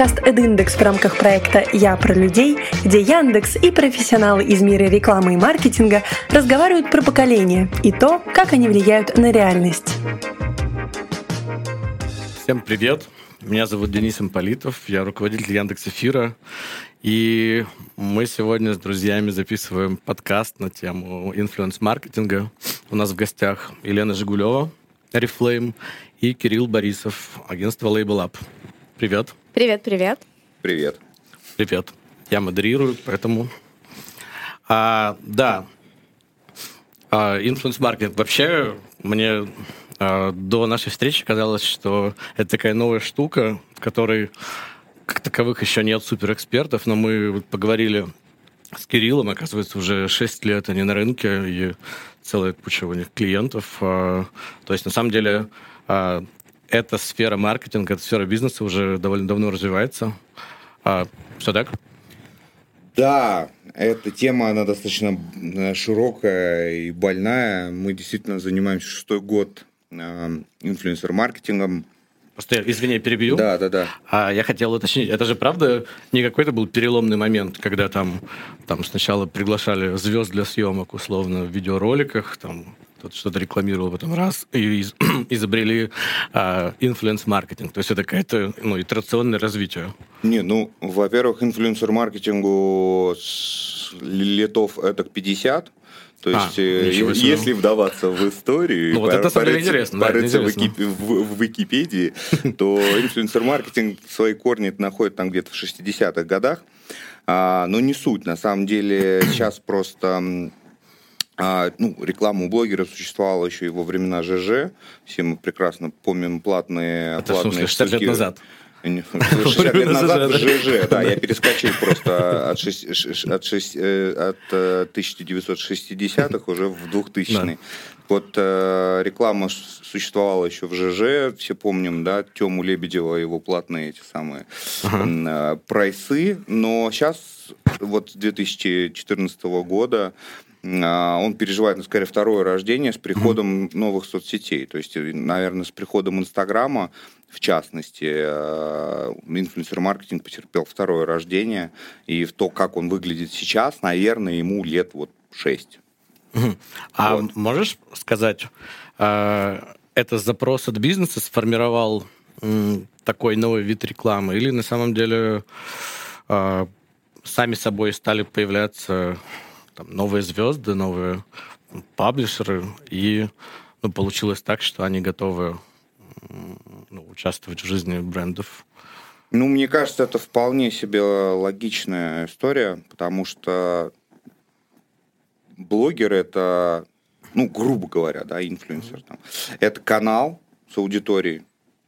подкаст «Эдиндекс» в рамках проекта «Я про людей», где Яндекс и профессионалы из мира рекламы и маркетинга разговаривают про поколения и то, как они влияют на реальность. Всем привет! Меня зовут Денис Имполитов, я руководитель Яндекс Эфира, и мы сегодня с друзьями записываем подкаст на тему инфлюенс-маркетинга. У нас в гостях Елена Жигулева, Oriflame, и Кирилл Борисов, агентство Label Up. Привет. Привет, привет. Привет. Привет. Я модерирую, поэтому... А, да. Инфлюенс-маркетинг. Вообще, мне а, до нашей встречи казалось, что это такая новая штука, в которой как таковых еще нет суперэкспертов, но мы поговорили с Кириллом, оказывается, уже 6 лет они на рынке, и целая куча у них клиентов. А, то есть, на самом деле, а, эта сфера маркетинга, эта сфера бизнеса уже довольно давно развивается. А, все так? Да, эта тема, она достаточно э, широкая и больная. Мы действительно занимаемся шестой год э, инфлюенсер-маркетингом. Просто, извини, перебью. Да, да, да. А я хотел уточнить, это же правда не какой-то был переломный момент, когда там, там сначала приглашали звезд для съемок, условно, в видеороликах, там кто-то что-то рекламировал, потом раз, и из, изобрели а, инфлюенс-маркетинг. То есть это какое-то ну, итерационное развитие. Не, ну, во-первых, инфлюенсер-маркетингу лет этак 50, то а, есть, а, если вдаваться в историю, ну, вот это порыться, интересно, порыться да, в, Вики, в, в Википедии, то инфлюенсер-маркетинг свои корни находит там где-то в 60-х годах. А, но не суть. На самом деле сейчас просто а, ну, реклама у блогера существовала еще и во времена ЖЖ. Все мы прекрасно помним платные... Это, платные 60 лет назад. 60 лет назад в ЖЖ, да, я перескочил просто от, 6, от, 6, от 1960-х э, уже в 2000-е. Вот э, реклама существовала еще в ЖЖ, все помним, да, Тему Лебедева, его платные эти самые э, прайсы, но сейчас, вот с 2014 года, а, он переживает, ну, скорее, второе рождение с приходом mm-hmm. новых соцсетей. То есть, наверное, с приходом Инстаграма, в частности, э, инфлюенсер-маркетинг потерпел второе рождение. И в то, как он выглядит сейчас, наверное, ему лет вот шесть. Mm-hmm. А вот. можешь сказать, э, это запрос от бизнеса сформировал такой новый вид рекламы? Или на самом деле э, сами собой стали появляться там, новые звезды, новые паблишеры, и ну, получилось так, что они готовы ну, участвовать в жизни брендов. Ну, мне кажется, это вполне себе логичная история, потому что блогер это, ну, грубо говоря, да, инфлюенсер, там, это канал с аудиторией,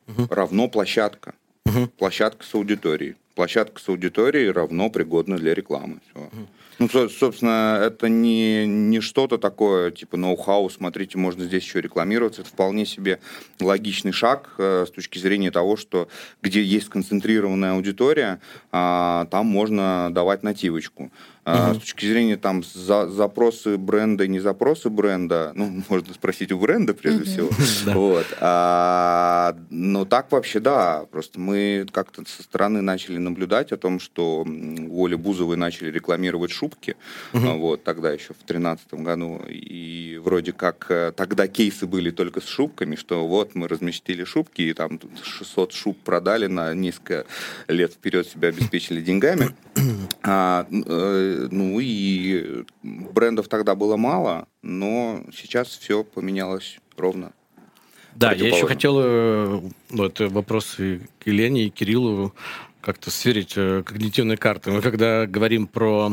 mm-hmm. равно площадка. Mm-hmm. Площадка с аудиторией. Площадка с аудиторией равно пригодна для рекламы. Все. Mm-hmm. Ну, собственно, это не, не что-то такое, типа ноу-хау, смотрите, можно здесь еще рекламироваться. Это вполне себе логичный шаг э, с точки зрения того, что где есть концентрированная аудитория, э, там можно давать нативочку. Uh-huh. С точки зрения там за, запросы бренда, не запросы бренда, ну, можно спросить у бренда прежде uh-huh. всего. Вот. А, но так вообще да. Просто мы как-то со стороны начали наблюдать о том, что у Оли Бузовой начали рекламировать шубки. Uh-huh. Вот, тогда еще в 2013 году. И вроде как э, тогда кейсы были только с шубками, что вот мы разместили шубки, и там 600 шуб продали на несколько лет вперед себя обеспечили деньгами. А, э, ну и брендов тогда было мало, но сейчас все поменялось ровно. Да, я еще хотел э, вот, вопросы к Елене и Кириллу как-то сверить э, когнитивные карты. Мы когда говорим про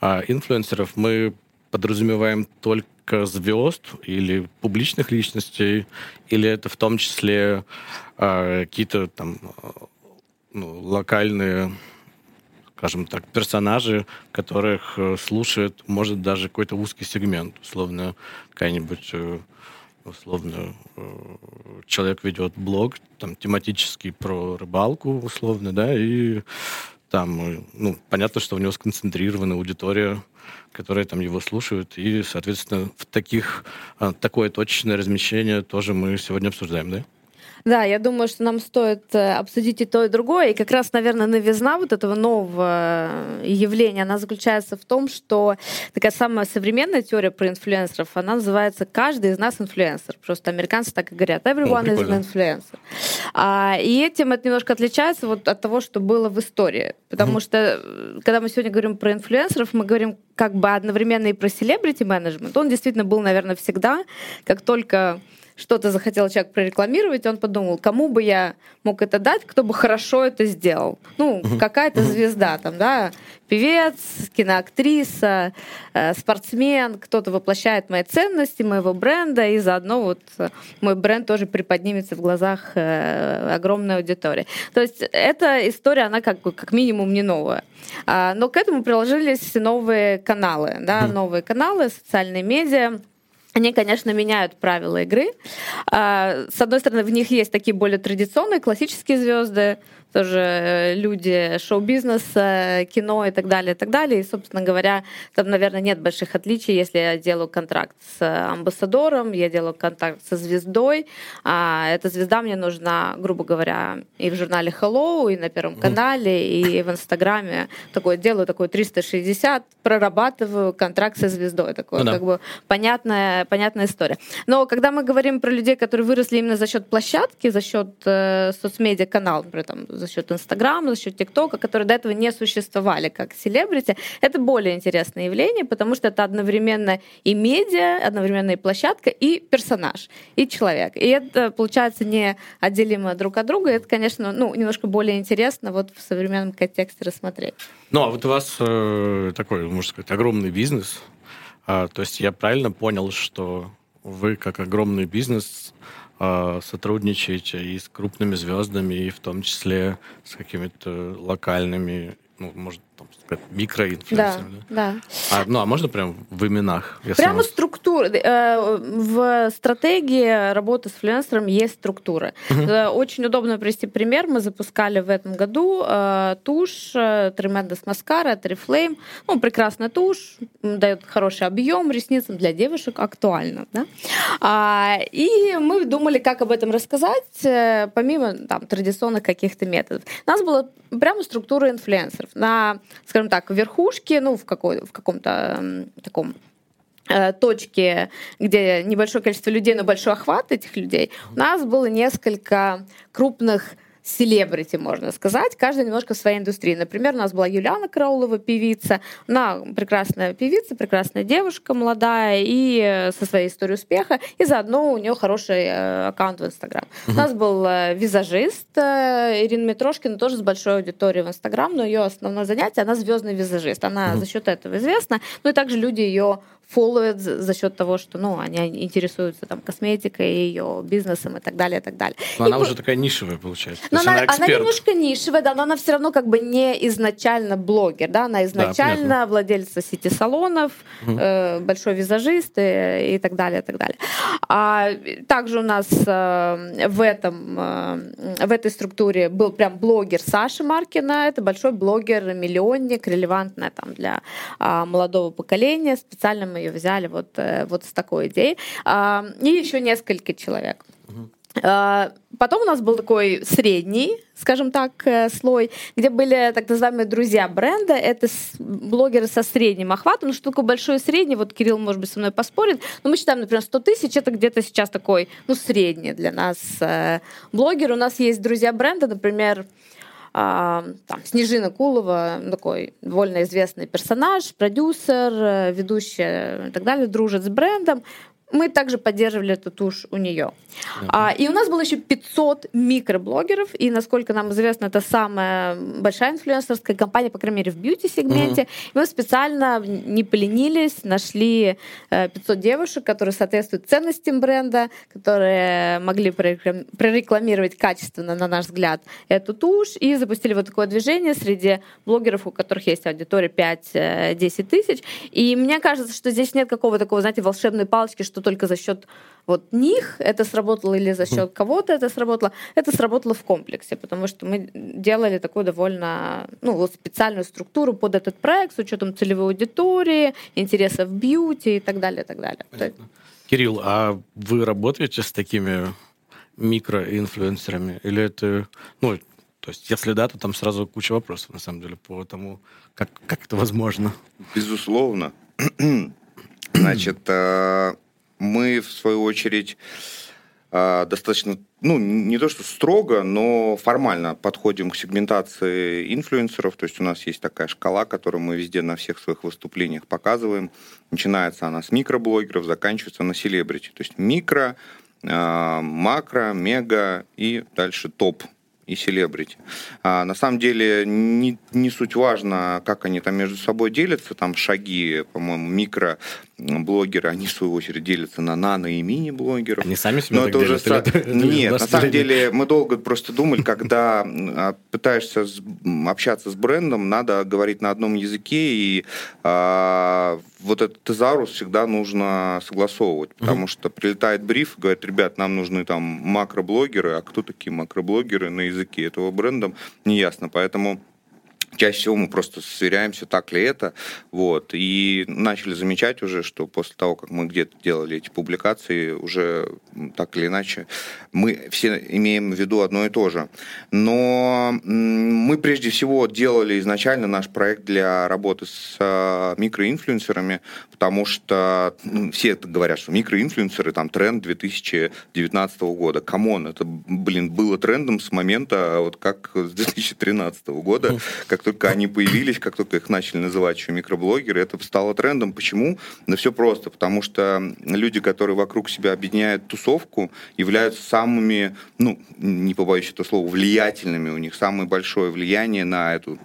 а, инфлюенсеров, мы подразумеваем только звезд или публичных личностей, или это в том числе а, какие-то там ну, локальные скажем так, персонажи, которых э, слушает, может, даже какой-то узкий сегмент, условно, какая-нибудь э, условно, э, человек ведет блог, там, тематический про рыбалку, условно, да, и там, ну, понятно, что у него сконцентрирована аудитория, которая там его слушает, и, соответственно, в таких, такое точечное размещение тоже мы сегодня обсуждаем, да? Да, я думаю, что нам стоит э, обсудить и то, и другое. И как раз, наверное, новизна вот этого нового явления, она заключается в том, что такая самая современная теория про инфлюенсеров, она называется «каждый из нас инфлюенсер». Просто американцы так и говорят «everyone О, is an influencer». А, и этим это немножко отличается вот от того, что было в истории. Потому mm-hmm. что, э, когда мы сегодня говорим про инфлюенсеров, мы говорим как бы одновременно и про селебрити менеджмент. Он действительно был, наверное, всегда, как только что-то захотел человек прорекламировать, он подумал, кому бы я мог это дать, кто бы хорошо это сделал. Ну, какая-то звезда там, да, певец, киноактриса, э, спортсмен, кто-то воплощает мои ценности, моего бренда, и заодно вот э, мой бренд тоже приподнимется в глазах э, огромной аудитории. То есть эта история, она как, как минимум не новая. А, но к этому приложились новые каналы, да, новые каналы, социальные медиа, они, конечно, меняют правила игры. А, с одной стороны, в них есть такие более традиционные классические звезды, тоже э, люди шоу-бизнеса, кино и так далее, и так далее. И, собственно говоря, там, наверное, нет больших отличий, если я делаю контракт с амбассадором, я делаю контракт со звездой. А эта звезда мне нужна, грубо говоря, и в журнале Hello, и на Первом канале, и в Инстаграме. Такое делаю, такое 360, прорабатываю контракт со звездой. Такое, ну, да. как бы понятная, понятная история. Но когда мы говорим про людей, которые выросли именно за счет площадки, за счет э, соцмедиа канала, например, там, за счет Инстаграма, за счет ТикТока, которые до этого не существовали как селебрити, это более интересное явление, потому что это одновременно и медиа, одновременно и площадка, и персонаж, и человек. И это, получается, не отделимо друг от друга. Это, конечно, ну, немножко более интересно вот в современном контексте рассмотреть. Ну, а вот у вас э, такой, можно сказать, огромный бизнес. А, то есть я правильно понял, что вы как огромный бизнес а, сотрудничаете и с крупными звездами, и в том числе с какими-то локальными, ну, может, там, микроинфлюенсерами. Да, да. А, ну, а можно прям в именах? Прямо вас... структура. Э, в стратегии работы с фрилансером есть структура. Угу. Очень удобно привести пример. Мы запускали в этом году э, тушь Tremendous Mascara, Triflame. Ну, прекрасная тушь, дает хороший объем ресницам для девушек, актуально. Да? А, и мы думали, как об этом рассказать, помимо там, традиционных каких-то методов. У нас была прямо структура инфлюенсеров. На скажем так, верхушке, ну, в, какой, в каком-то таком э, точке, где небольшое количество людей, но большой охват этих людей, у нас было несколько крупных селебрити, можно сказать, каждый немножко в своей индустрии. Например, у нас была Юлиана Краулова, певица. Она прекрасная певица, прекрасная девушка, молодая, и э, со своей историей успеха, и заодно у нее хороший э, аккаунт в Инстаграм. Uh-huh. У нас был визажист Ирина Митрошкина, тоже с большой аудиторией в Инстаграм, но ее основное занятие, она звездный визажист. Она uh-huh. за счет этого известна. Ну и также люди ее фолловят за счет того, что ну, они интересуются там, косметикой, ее бизнесом и так далее, и так далее. Но и она по... уже такая нишевая, получается. Но она, она, она немножко нишевая, да, но она все равно как бы не изначально блогер, да, она изначально да, владельца сети-салонов, угу. э, большой визажист и, и так далее, и так далее. А также у нас э, в этом, э, в этой структуре был прям блогер Саша Маркина, это большой блогер, миллионник, релевантная там для э, молодого поколения, специально мы ее взяли вот, э, вот с такой идеей. А, и еще несколько человек. А, потом у нас был такой средний, скажем так, э, слой, где были так называемые друзья бренда. Это блогеры со средним охватом. Ну, что такое большой и средний? Вот Кирилл, может быть, со мной поспорит. Но мы считаем, например, 100 тысяч. Это где-то сейчас такой, ну, средний для нас э, блогер. У нас есть друзья бренда, например, там, Снежина Кулова, такой довольно известный персонаж, продюсер, э, ведущая и так далее, дружит с брендом мы также поддерживали эту тушь у нее. А, и у нас было еще 500 микроблогеров, и, насколько нам известно, это самая большая инфлюенсерская компания, по крайней мере, в бьюти-сегменте. Uh-huh. И мы специально не поленились, нашли 500 э, девушек, которые соответствуют ценностям бренда, которые могли прорекламировать качественно, на наш взгляд, эту тушь, и запустили вот такое движение среди блогеров, у которых есть аудитория 5-10 э, тысяч. И мне кажется, что здесь нет какого такого, знаете, волшебной палочки, что что только за счет вот них это сработало или за счет кого-то это сработало, это сработало в комплексе, потому что мы делали такую довольно ну, специальную структуру под этот проект с учетом целевой аудитории, интересов бьюти и так далее, и так далее. Понятно. Кирилл, а вы работаете с такими микроинфлюенсерами? Или это, ну, то есть, если да, то там сразу куча вопросов, на самом деле, по тому, как, как это возможно. Безусловно. Значит, э, мы, в свою очередь, э, достаточно, ну, не то что строго, но формально подходим к сегментации инфлюенсеров. То есть у нас есть такая шкала, которую мы везде на всех своих выступлениях показываем. Начинается она с микроблогеров, заканчивается на селебрити. То есть микро, э, макро, мега и дальше топ и селебрити. А, на самом деле не, не суть важно, как они там между собой делятся, там шаги, по-моему, микро блогеры, они в свою очередь делятся на нано и мини-блогеров. Они сами себя Но это уже са... Нет, на самом деле мы долго просто думали, когда а, пытаешься общаться с брендом, надо говорить на одном языке, и а, вот этот тезарус всегда нужно согласовывать, потому угу. что прилетает бриф, говорит, ребят, нам нужны там макроблогеры, а кто такие макроблогеры на языке этого бренда, не ясно, поэтому Чаще всего мы просто сверяемся, так ли это. Вот. И начали замечать уже, что после того, как мы где-то делали эти публикации, уже так или иначе мы все имеем в виду одно и то же. Но мы прежде всего делали изначально наш проект для работы с а, микроинфлюенсерами, потому что ну, все говорят, что микроинфлюенсеры, там, тренд 2019 года. Come on, это, блин, было трендом с момента, вот как с 2013 года, как только они появились, как только их начали называть еще микроблогеры, это стало трендом. Почему? Да все просто, потому что люди, которые вокруг себя объединяют тусовку, являются самыми, ну, не побоюсь этого слова, влиятельными. У них самое большое влияние на эту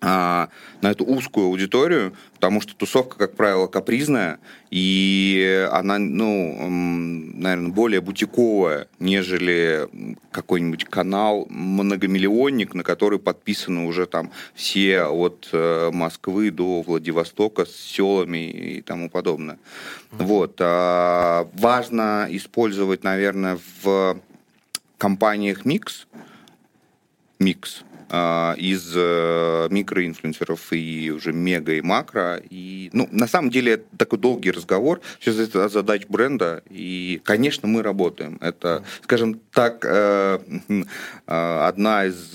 на эту узкую аудиторию, потому что тусовка, как правило, капризная, и она, ну, наверное, более бутиковая, нежели какой-нибудь канал многомиллионник, на который подписаны уже там все от э, Москвы до Владивостока с селами и тому подобное. Вот. А, важно использовать, наверное, в компаниях микс, микс, а, из э, микроинфлюенсеров и уже мега и макро. И, ну, на самом деле, это такой долгий разговор. Сейчас это задач бренда. И, конечно, мы работаем. Это, скажем так, э, э, одна из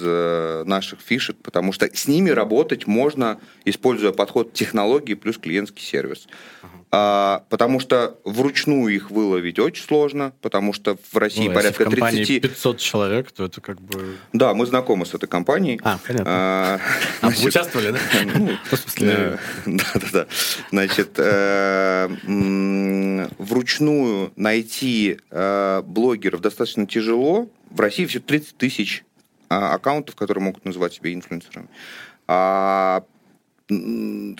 наших фишек, потому что с ними работать можно, используя подход технологии плюс клиентский сервис. А, потому что вручную их выловить очень сложно, потому что в России ну, порядка если в 30... 500 человек, то это как бы... Да, мы знакомы с этой компанией. А, понятно. А, а вы участвовали, да? Ну, э, да, да, да. Значит, э, вручную найти э, блогеров достаточно тяжело. В России все 30 тысяч а, аккаунтов, которые могут называть себя инфлюенсерами. А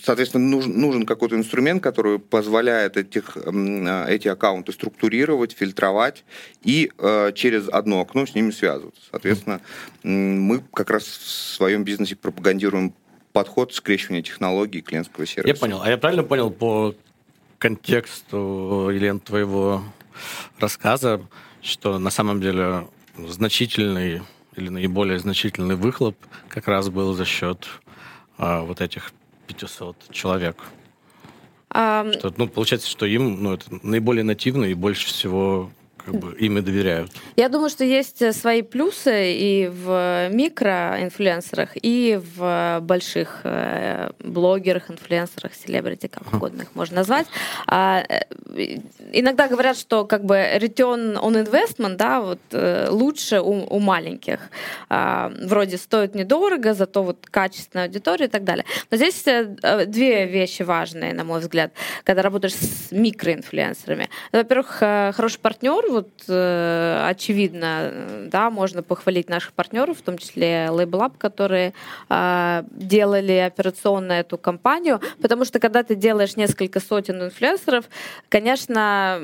соответственно, нужен, нужен какой-то инструмент, который позволяет этих, эти аккаунты структурировать, фильтровать и э, через одно окно с ними связываться. Соответственно, мы как раз в своем бизнесе пропагандируем подход скрещивания технологий клиентского сервиса. Я понял. А я правильно понял по контексту, Елен, твоего рассказа, что на самом деле значительный или наиболее значительный выхлоп как раз был за счет а, вот этих 500 человек. А... Что, ну, получается, что им ну, это наиболее нативно и больше всего как бы ими доверяют. Я думаю, что есть э, свои плюсы и в микроинфлюенсерах, и в больших э, блогерах, инфлюенсерах, селебрити, как угодно их можно назвать. А, э, иногда говорят, что как бы return on investment, да, вот лучше у, у маленьких. А, вроде стоит недорого, зато вот качественная аудитория и так далее. Но здесь две вещи важные, на мой взгляд, когда работаешь с микроинфлюенсерами. Во-первых, хороший партнер, вот э, очевидно, да, можно похвалить наших партнеров, в том числе LabelUp, которые э, делали операционно эту компанию, потому что когда ты делаешь несколько сотен инфлюенсеров, конечно,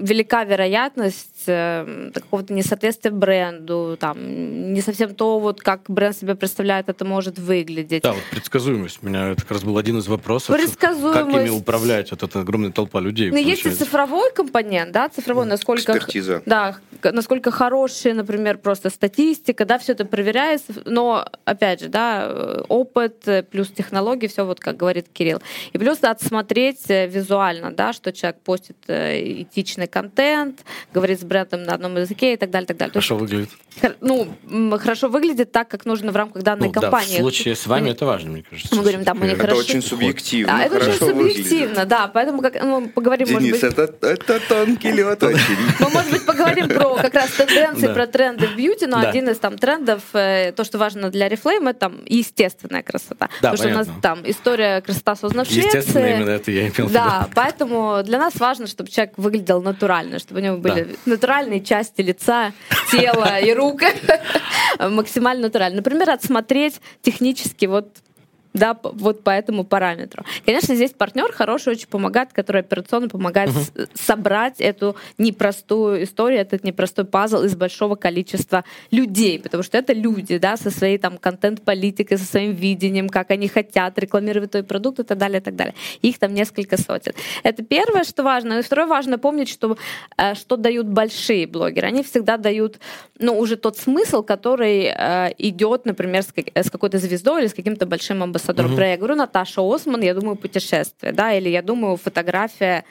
велика вероятность э, какого-то несоответствия бренду, там, не совсем то, вот как бренд себя представляет, это может выглядеть. Да, вот предсказуемость. У меня это как раз был один из вопросов. Предсказуемость. Как ими управлять? Вот эта огромная толпа людей. Ну, есть и цифровой компонент, да, цифровой, насколько экспертиза. Да, насколько хорошая, например, просто статистика, да, все это проверяется, но, опять же, да, опыт плюс технологии, все вот как говорит Кирилл. И плюс отсмотреть визуально, да, что человек постит этичный контент, говорит с брендом на одном языке и так далее, так далее. Хорошо есть, выглядит. Ну, хорошо выглядит так, как нужно в рамках данной ну, компании. Да, в случае с вами мы, это важно, мне кажется. Мы говорим, там, мы не Это хорошо. очень субъективно. Да, это очень субъективно, выглядит. да, поэтому как, мы поговорим, Денис, может быть... это, это тонкий лед очень. Может быть, поговорим про как раз тенденции, про тренды в бьюти, но один из там трендов, э, то, что важно для Reflame, это там естественная красота. Да, Потому что у нас там история красота создана в Швеции. Естественно, именно это я имел в виду. Да, поэтому для нас важно, чтобы человек выглядел натурально, чтобы у него были натуральные части лица, тела и рук максимально натурально. Например, отсмотреть технически вот да, вот по этому параметру. Конечно, здесь партнер хороший очень помогает, который операционно помогает uh-huh. собрать эту непростую историю, этот непростой пазл из большого количества людей, потому что это люди, да, со своей там контент-политикой, со своим видением, как они хотят рекламировать твой продукт и так далее, и так далее. Их там несколько сотен. Это первое, что важно. И второе, важно помнить, что, э, что дают большие блогеры. Они всегда дают, ну, уже тот смысл, который э, идет, например, с, с какой-то звездой или с каким-то большим амбассадором амбассадор угу. Я говорю, Наташа Осман, я думаю, путешествие, да, или я думаю, фотография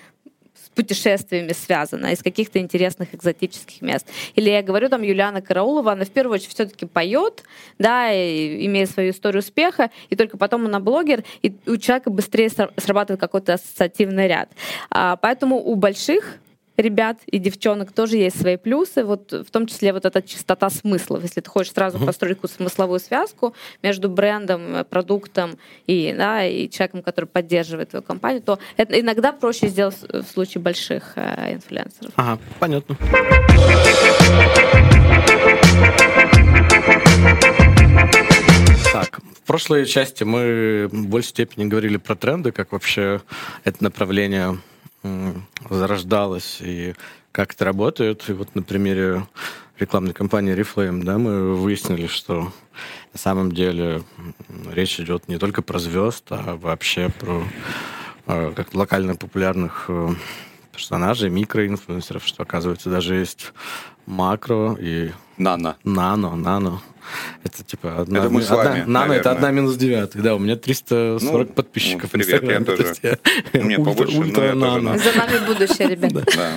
с путешествиями связана, из каких-то интересных экзотических мест. Или я говорю, там, Юлиана Караулова, она в первую очередь все-таки поет, да, и, имея свою историю успеха, и только потом она блогер, и у человека быстрее срабатывает какой-то ассоциативный ряд. А, поэтому у больших ребят и девчонок тоже есть свои плюсы, вот в том числе вот эта чистота смыслов. Если ты хочешь сразу uh-huh. построить какую-то смысловую связку между брендом, э, продуктом и, да, и человеком, который поддерживает твою компанию, то это иногда проще сделать в случае больших э, инфлюенсеров. Ага, понятно. Так, в прошлой части мы в большей степени говорили про тренды, как вообще это направление зарождалось и как это работает. И вот на примере рекламной кампании Reflame, да, мы выяснили, что на самом деле речь идет не только про звезд, а вообще про э, как локально популярных э, персонажей, микроинфлюенсеров, что, оказывается, даже есть макро и... Нано. Нано, нано. Это типа одна, это мы с вами, одна, нано это одна минус девятых. Да, у меня 340 ну, подписчиков ну, привет, я тоже. Я, у меня ультра, побольше, ультра нано. За нами будущее, ребята. Да.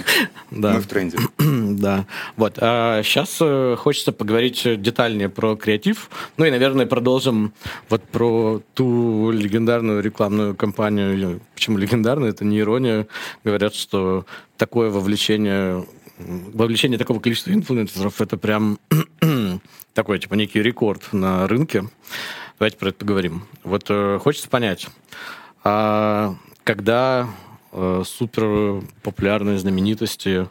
да. Мы в тренде. да. Вот. А сейчас э, хочется поговорить детальнее про креатив. Ну и, наверное, продолжим вот про ту легендарную рекламную кампанию. Почему легендарную? Это не ирония. Говорят, что такое вовлечение вовлечение такого количества инфлюенсеров это прям такой, типа, некий рекорд на рынке. Давайте про это поговорим. Вот э, хочется понять, а когда э, супер популярные знаменитости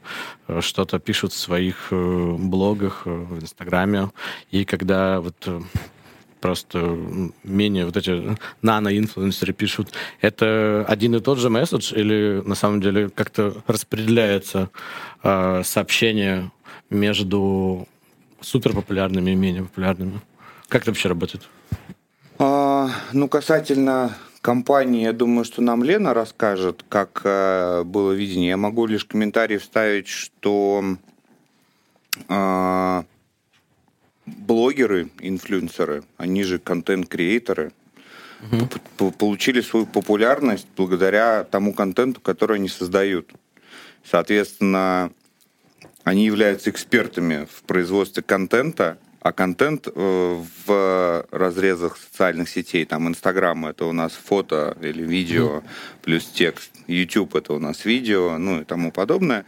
э, что-то пишут в своих э, блогах, э, в Инстаграме, и когда вот э, просто менее вот эти нано-инфлюенсеры пишут, это один и тот же месседж или на самом деле как-то распределяется э, сообщение между супер популярными и менее популярными? Как это вообще работает? А, ну, касательно компании, я думаю, что нам Лена расскажет, как э, было видение. Я могу лишь комментарий вставить, что э, блогеры, инфлюенсеры, они же контент-креаторы, угу. получили свою популярность благодаря тому контенту, который они создают. Соответственно, они являются экспертами в производстве контента, а контент э, в разрезах социальных сетей, там Инстаграм это у нас фото или видео mm. плюс текст, YouTube это у нас видео, ну и тому подобное.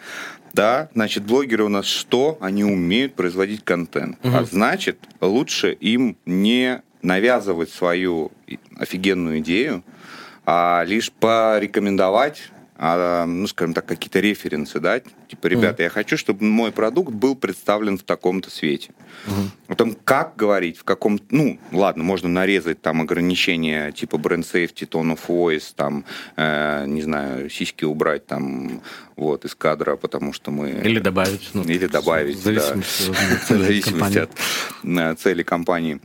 Да, значит, блогеры у нас что? Они умеют производить контент. Mm-hmm. А значит, лучше им не навязывать свою офигенную идею, а лишь порекомендовать ну, скажем так, какие-то референсы, да, типа, ребята, mm. я хочу, чтобы мой продукт был представлен в таком-то свете. Mm-hmm. Потом, как говорить, в каком, ну, ладно, можно нарезать там ограничения, типа бренд safety, tone of voice, там, э, не знаю, сиськи убрать там, вот, из кадра, потому что мы... Или добавить. Ну, или добавить, в зависимости, да, в зависимости от цели компании.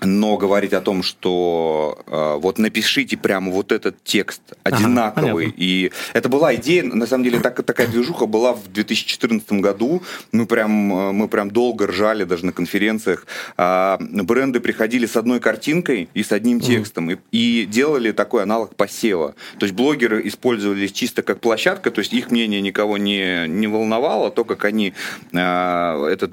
Но говорить о том, что э, вот напишите прямо вот этот текст одинаковый. Ага, и это была идея, на самом деле так, такая движуха была в 2014 году. Мы прям, э, мы прям долго ржали даже на конференциях. Э, бренды приходили с одной картинкой и с одним текстом mm. и, и делали такой аналог посева. То есть блогеры использовались чисто как площадка, то есть их мнение никого не, не волновало, то, как они э, этот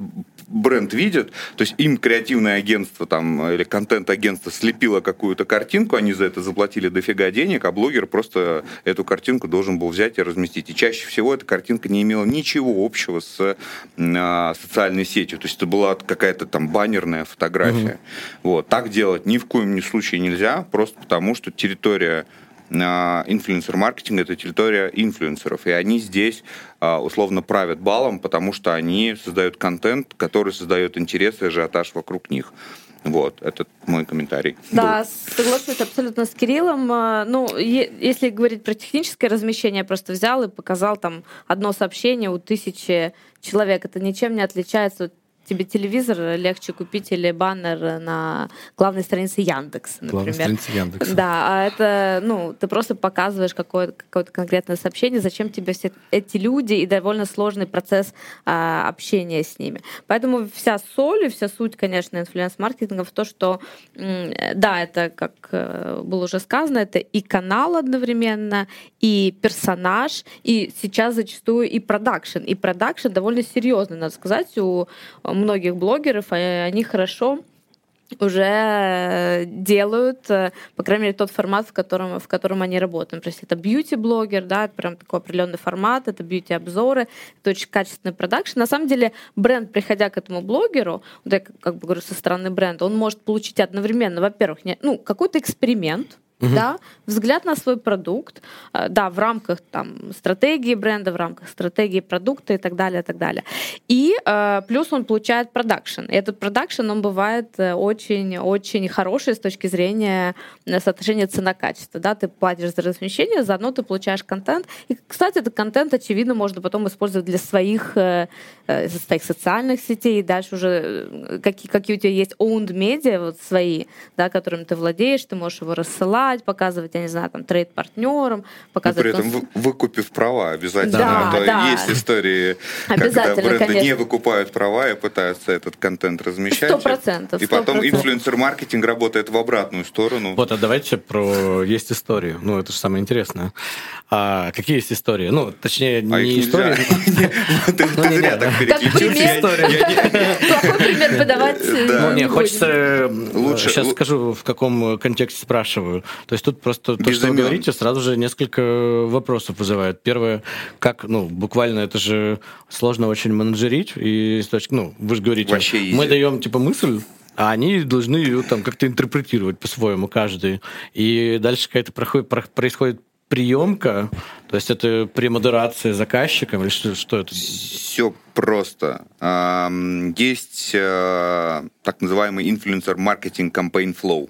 бренд видят, то есть им креативное агентство там или контент-агентство слепило какую-то картинку, они за это заплатили дофига денег, а блогер просто эту картинку должен был взять и разместить. И чаще всего эта картинка не имела ничего общего с а, социальной сетью, то есть это была какая-то там баннерная фотография. Угу. Вот. Так делать ни в коем случае нельзя, просто потому что территория инфлюенсер-маркетинг – это территория инфлюенсеров, и они здесь а, условно правят балом, потому что они создают контент, который создает интерес и ажиотаж вокруг них. Вот, это мой комментарий. Да, был. соглашусь абсолютно с Кириллом. А, ну, если говорить про техническое размещение, я просто взял и показал там одно сообщение у тысячи человек. Это ничем не отличается от тебе телевизор легче купить или баннер на главной странице Яндекса, например. Главной странице Яндекса. Да, а это, ну, ты просто показываешь какое-то, какое-то конкретное сообщение, зачем тебе все эти люди и довольно сложный процесс а, общения с ними. Поэтому вся соль и вся суть, конечно, инфлюенс-маркетинга в то, что, да, это, как э, было уже сказано, это и канал одновременно, и персонаж, и сейчас зачастую и продакшн. И продакшн довольно серьезный, надо сказать, у многих блогеров, они хорошо уже делают, э, по крайней мере, тот формат, в котором, в котором они работают. То есть это бьюти-блогер, да, это прям такой определенный формат, это бьюти-обзоры, это очень качественный продакшн. На самом деле бренд, приходя к этому блогеру, вот я как бы говорю со стороны бренда, он может получить одновременно, во-первых, ну, какой-то эксперимент, угу. да, взгляд на свой продукт, э, да, в рамках там стратегии бренда, в рамках стратегии продукта и так далее, и так далее. И э, плюс он получает продакшн. Этот продакшн, он бывает очень-очень э, хороший с точки зрения соотношения цена-качество, да, ты платишь за размещение, заодно ты получаешь контент. И, кстати, этот контент, очевидно, можно потом использовать для своих, своих социальных сетей, и дальше уже какие, какие у тебя есть owned media, вот свои, да, которыми ты владеешь, ты можешь его рассылать, продавать, показывать, я не знаю, там, трейд-партнерам, показывать... Но при этом выкупив права обязательно. Да, Это да. Есть истории, когда бренды конечно. не выкупают права и пытаются этот контент размещать. Сто процентов. И потом инфлюенсер-маркетинг работает в обратную сторону. Вот, а давайте про есть истории. Ну, это же самое интересное. А какие есть истории? Ну, точнее, а не истории. Ты зря так переключился. Плохой пример подавать Ну, не, хочется... Лучше. Сейчас скажу, в каком контексте спрашиваю. То есть тут просто то, что вы говорите, сразу же несколько вопросов вызывает. Первое, как, ну, буквально это же сложно очень менеджерить, и ну, вы же говорите, Вообще мы даем, типа, мысль, а они должны ее там как-то интерпретировать по-своему каждый. И дальше какая-то проходит, происходит приемка, то есть это премодерация заказчиком или что, что это? Все просто. Есть э, так называемый инфлюенсер маркетинг campaign flow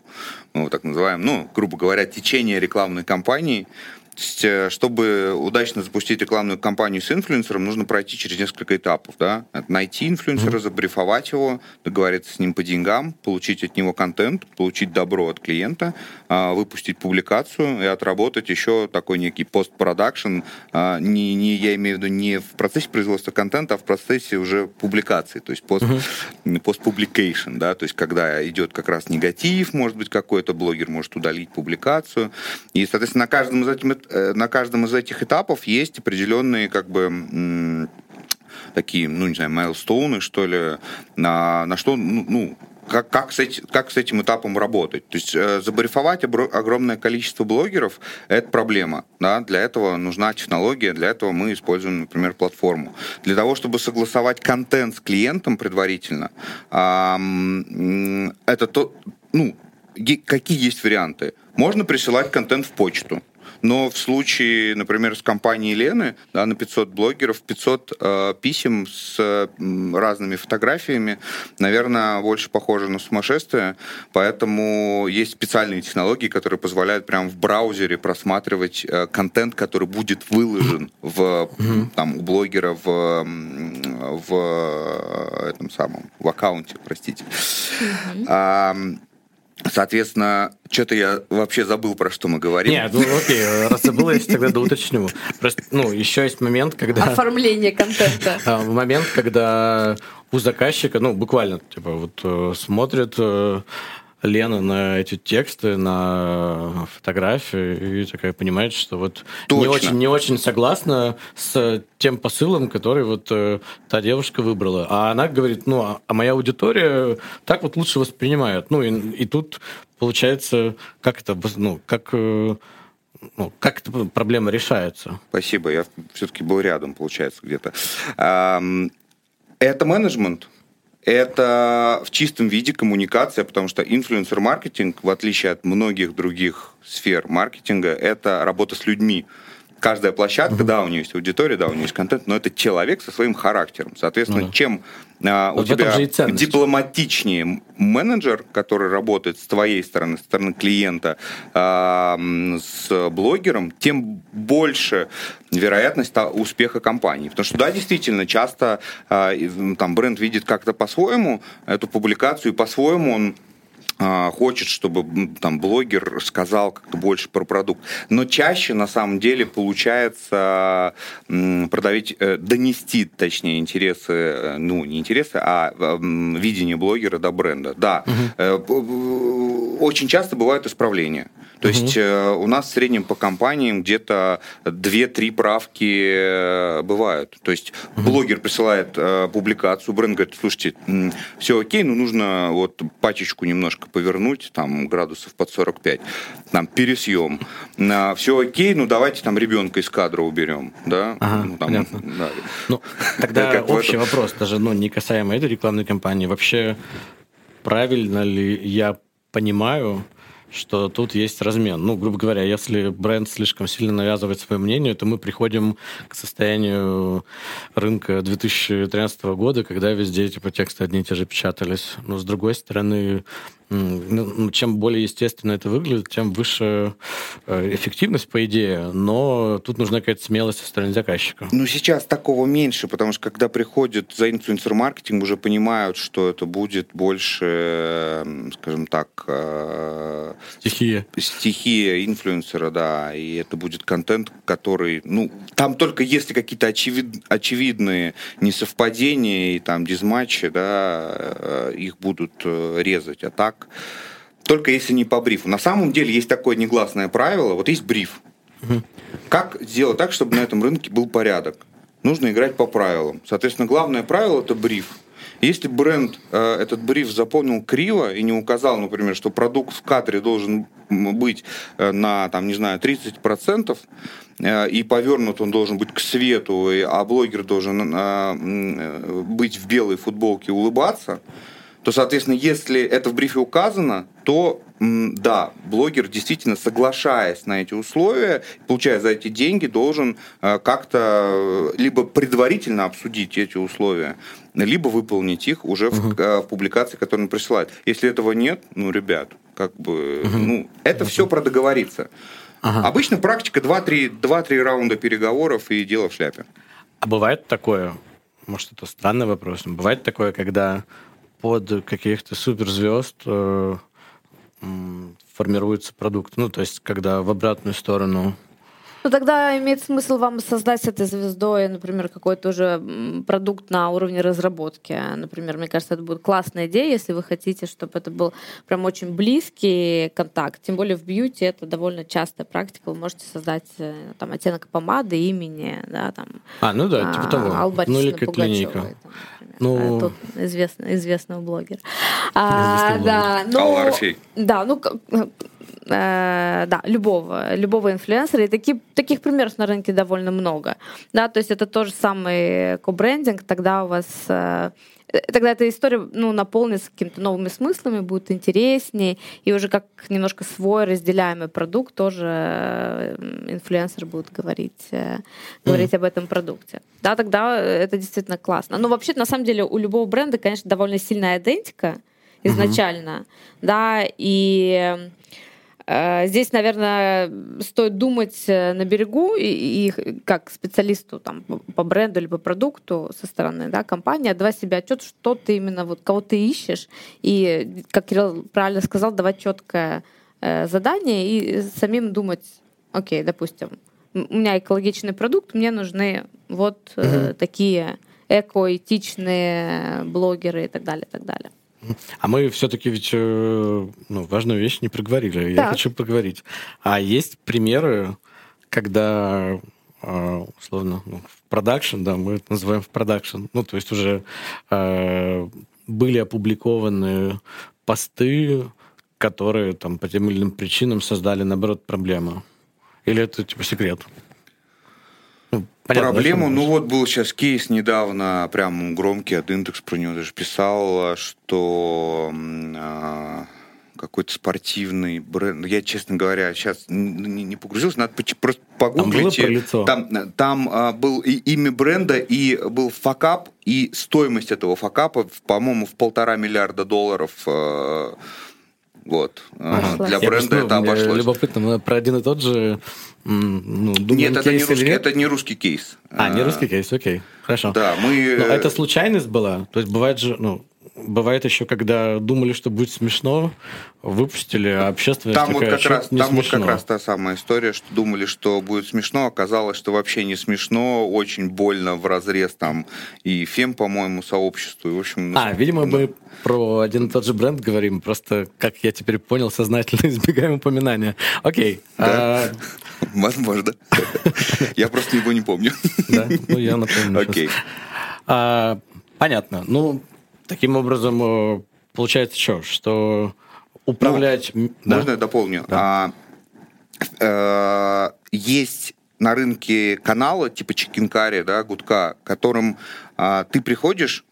ну, так называем, ну, грубо говоря, течение рекламной кампании, чтобы удачно запустить рекламную кампанию с инфлюенсером, нужно пройти через несколько этапов. Да? Найти инфлюенсера, забрифовать его, договориться с ним по деньгам, получить от него контент, получить добро от клиента, а, выпустить публикацию и отработать еще такой некий постпродакшн. А, не, не, я имею в виду не в процессе производства контента, а в процессе уже публикации, то есть пост, uh-huh. постпубликейшн, да, то есть когда идет как раз негатив, может быть, какой-то блогер может удалить публикацию. И, соответственно, на каждом из этих Э, на каждом из этих этапов есть определенные как бы такие, ну, не знаю, майлстоуны, что ли, на, на что, ну, ну как, как, с эти, как с этим этапом работать. То есть э, забарифовать огромное количество блогеров – это проблема. Да? Для этого нужна технология, для этого мы используем, например, платформу. Для того, чтобы согласовать контент с клиентом предварительно, э, это то, ну, какие есть варианты? Можно присылать контент в почту. Но в случае, например, с компанией Лены, да, на 500 блогеров, 500 э, писем с э, разными фотографиями, наверное, больше похоже на сумасшествие. Поэтому есть специальные технологии, которые позволяют прямо в браузере просматривать э, контент, который будет выложен в, там, у блогера в, в этом самом, в аккаунте, простите. Соответственно, что-то я вообще забыл, про что мы говорим. Нет, ну окей, раз забыл, я тогда доуточню. Просто, ну, еще есть момент, когда... Оформление контента. А, момент, когда у заказчика, ну, буквально, типа, вот э, смотрит э, Лена на эти тексты, на фотографии, и такая понимает, что вот не очень, не очень согласна с тем посылом, который вот э, та девушка выбрала. А она говорит, ну, а, а моя аудитория так вот лучше воспринимает. Ну, и, и тут получается, как это, ну, как э, ну, как эта проблема решается? Спасибо, я все-таки был рядом, получается, где-то. Это менеджмент, это в чистом виде коммуникация, потому что инфлюенсер-маркетинг, в отличие от многих других сфер маркетинга, это работа с людьми. Каждая площадка, да, у нее есть аудитория, да, у нее есть контент, но это человек со своим характером. Соответственно, mm-hmm. чем а, вот у тебя дипломатичнее менеджер, который работает с твоей стороны, с стороны клиента, а, с блогером, тем больше вероятность успеха компании. Потому что, да, действительно, часто а, там бренд видит как-то по-своему эту публикацию, и по-своему он а, хочет, чтобы там блогер сказал как-то больше про продукт. Но чаще на самом деле получается продавить, э, донести, точнее, интересы, э, ну, не интересы, а видение блогера до бренда. Да, угу. очень часто бывают исправления. То угу. есть у нас в среднем по компаниям где-то 2-3 правки бывают. То есть угу. блогер присылает публикацию, бренд говорит, слушайте, все окей, но нужно вот пачечку немножко повернуть, там градусов под 45, там пересъем. Все окей, ну давайте там ребенка из кадра уберем, да? Ага, ну, там, понятно. Да. Ну, тогда общий вопрос, даже ну, не касаемо этой рекламной кампании, вообще правильно ли я понимаю, что тут есть размен. Ну, грубо говоря, если бренд слишком сильно навязывает свое мнение, то мы приходим к состоянию рынка 2013 года, когда везде типа тексты одни и те же печатались. Но с другой стороны, ну, ну, чем более естественно это выглядит, тем выше э, эффективность, по идее, но тут нужна какая-то смелость со стороны заказчика. Ну, сейчас такого меньше, потому что когда приходят за инфлюенсер-маркетинг, уже понимают, что это будет больше, скажем так... Э, стихия. Стихия инфлюенсера, да, и это будет контент, который, ну, там только если какие-то очевид, очевидные несовпадения и там дизматчи, да, э, их будут резать, а так так, только если не по брифу. На самом деле есть такое негласное правило, вот есть бриф. Угу. Как сделать так, чтобы на этом рынке был порядок? Нужно играть по правилам. Соответственно, главное правило – это бриф. Если бренд э, этот бриф заполнил криво и не указал, например, что продукт в кадре должен быть э, на, там, не знаю, 30%, э, и повернут он должен быть к свету, а блогер должен э, э, быть в белой футболке и улыбаться – то, соответственно, если это в брифе указано, то да, блогер действительно, соглашаясь на эти условия, получая за эти деньги, должен э, как-то э, либо предварительно обсудить эти условия, либо выполнить их уже угу. в, в публикации, которую он присылает. Если этого нет, ну, ребят, как бы, угу. ну, это все про договориться. Ага. Обычно практика 2-3 раунда переговоров и дело в шляпе. А бывает такое, может, это странный вопрос, но бывает такое, когда под каких-то суперзвезд э, формируется продукт. Ну, то есть, когда в обратную сторону ну, тогда имеет смысл вам создать с этой звездой, например, какой-то уже продукт на уровне разработки. Например, мне кажется, это будет классная идея, если вы хотите, чтобы это был прям очень близкий контакт. Тем более в бьюти это довольно частая практика. Вы можете создать э, там оттенок помады, имени, да, там. А, ну да, типа того. Алла ну или как линейка. Ну... Тут известный, известного блогера. А, да, ну, да, ну, э, да, любого, любого инфлюенсера. И таки, таких примеров на рынке довольно много. Да, то есть это тоже самый кобрендинг, тогда у вас э, тогда эта история ну, наполнится какими-то новыми смыслами, будет интереснее, и уже как немножко свой разделяемый продукт тоже э, инфлюенсер будет говорить, э, говорить об этом продукте. Да, тогда это действительно классно. Но вообще, на самом деле, у любого бренда, конечно, довольно сильная идентика изначально, mm-hmm. да, и здесь, наверное, стоит думать э, на берегу и, и как специалисту там, по бренду или по продукту со стороны да, компании отдавать себе отчет, что ты именно, вот, кого ты ищешь. И, как Кирилл правильно сказал, давать четкое э, задание и самим думать, окей, допустим, у меня экологичный продукт, мне нужны вот э, такие эко-этичные блогеры и так далее, и так далее. А мы все-таки ведь э, ну, важную вещь не проговорили. Я хочу поговорить. А есть примеры, когда э, условно ну, в продакшн, да, мы это называем в продакшн, ну, то есть уже э, были опубликованы посты, которые там по тем или иным причинам создали, наоборот, проблему. Или это типа секрет? Понятно, Проблему, ну вот был сейчас кейс недавно, прям громкий вот Яндекс про него даже писал, что а, какой-то спортивный бренд. Я, честно говоря, сейчас не, не погрузился, надо просто погуглить. Там, было лицо. там, там а, был и имя бренда, и был факап, и стоимость этого факапа, по-моему, в полтора миллиарда долларов. А, вот. Ага. Для бренда это обошлось. Любопытно, мы про один и тот же ну, думаю, нет, это не, русский, нет? это не русский кейс. А, не русский кейс, окей. Хорошо. Да, мы... Но это случайность была? То есть бывает же, ну, бывает еще, когда думали, что будет смешно, выпустили, а общественность там такая, вот как раз, Там смешно. вот как раз та самая история, что думали, что будет смешно, оказалось, что вообще не смешно, очень больно в разрез там и ФЕМ, по-моему, сообществу. И, в общем, ну, а, видимо, ну... мы про один и тот же бренд говорим, просто, как я теперь понял, сознательно избегаем упоминания. Окей. Да. А... Возможно. Я просто его не помню. Да, ну я напомню. Окей. А, понятно. Ну, таким образом, э, получается что? Что управлять... Ну, да? Можно я дополню? Да. А, э, есть на рынке каналы типа Чикинкари, да, Гудка, которым а, ты приходишь,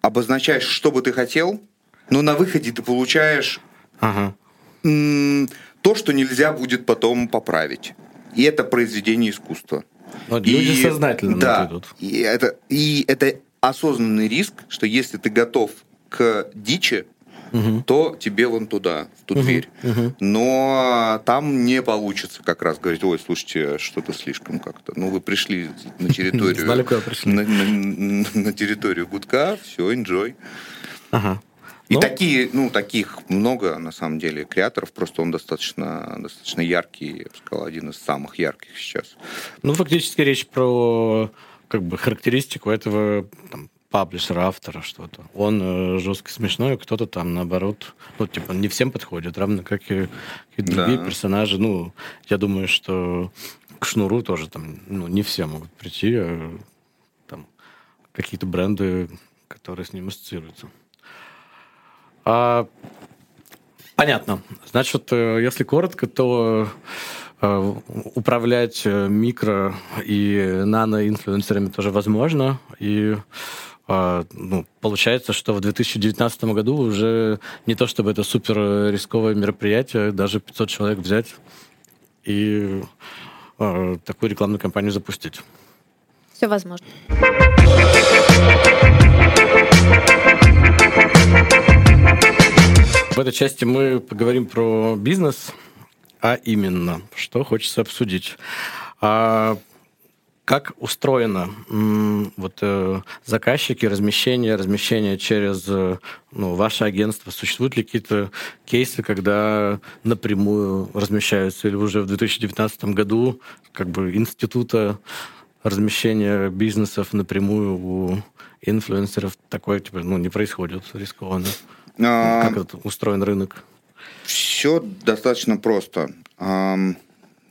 обозначаешь, что бы ты хотел, но на выходе ты получаешь ага. то, что нельзя будет потом поправить. И это произведение искусства. Вот и, люди сознательно да, идут. И это, и это осознанный риск, что если ты готов к дичи, угу. то тебе вон туда, в ту угу. дверь. Угу. Но там не получится как раз говорить, ой, слушайте, что-то слишком как-то. Ну, вы пришли на территорию... Знали, куда пришли. На, на, на территорию гудка, все, enjoy. Ага. И ну, такие, ну, таких много, на самом деле, креаторов. Просто он достаточно, достаточно яркий, я бы сказал, один из самых ярких сейчас. Ну, фактически речь про как бы характеристику этого там, паблишера, автора, что-то. Он э, жестко смешной, кто-то там, наоборот, ну, типа, не всем подходит, равно как и, и другие да. персонажи. Ну, я думаю, что к Шнуру тоже там, ну, не все могут прийти, а там какие-то бренды, которые с ним ассоциируются. А, понятно. Значит, э, если коротко, то управлять э, микро и нано-инфлюенсерами тоже возможно. И а, ну, получается, что в 2019 году уже не то чтобы это супер рисковое мероприятие, даже 500 человек взять и э, такую рекламную кампанию запустить. Все возможно. В этой части мы поговорим про бизнес, а именно, что хочется обсудить. А как устроено вот э, заказчики, размещение, размещение через э, ну, ваше агентство? Существуют ли какие-то кейсы, когда напрямую размещаются или уже в 2019 году как бы института размещения бизнесов напрямую у инфлюенсеров такое типа, ну, не происходит рискованно? А... Как это устроен рынок? Все достаточно просто.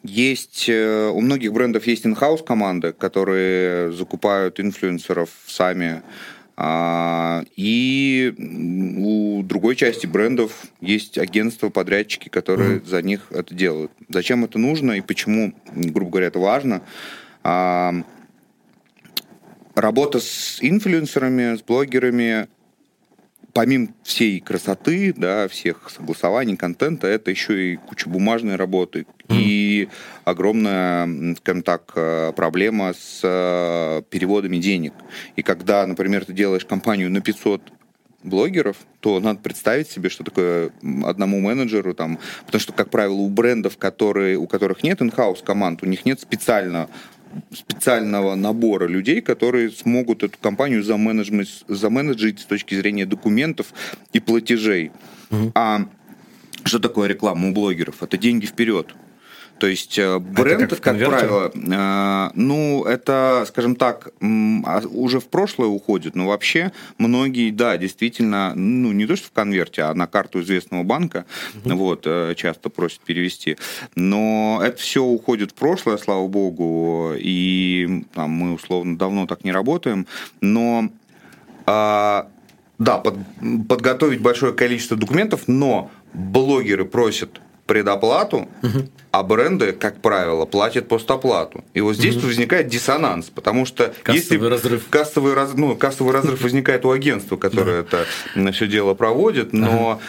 Есть, э, у многих брендов есть инхаус команды, которые закупают инфлюенсеров сами. А, и у другой части брендов есть агентства, подрядчики, которые mm-hmm. за них это делают. Зачем это нужно и почему, грубо говоря, это важно? Работа с инфлюенсерами, с блогерами помимо всей красоты, да, всех согласований, контента, это еще и куча бумажной работы mm. и огромная, скажем так, э, проблема с э, переводами денег. И когда, например, ты делаешь компанию на 500 блогеров, то надо представить себе, что такое одному менеджеру, там, потому что, как правило, у брендов, которые, у которых нет in-house команд, у них нет специально специального набора людей, которые смогут эту компанию заменеджить, заменеджить с точки зрения документов и платежей. Угу. А что такое реклама у блогеров? Это деньги вперед. То есть э, бренд, как, как правило, э, ну, это, скажем так, а, уже в прошлое уходит, но вообще многие, да, действительно, ну, не то, что в конверте, а на карту известного банка, угу. вот, э, часто просят перевести. Но это все уходит в прошлое, слава богу, и там, мы, условно, давно так не работаем, но... Э, да, под, подготовить большое количество документов, но блогеры просят предоплату, угу. а бренды, как правило, платят постоплату. И вот здесь угу. возникает диссонанс, потому что кассовый если разрыв. Кассовый, раз, ну, кассовый разрыв возникает у агентства, которое это все дело проводит, но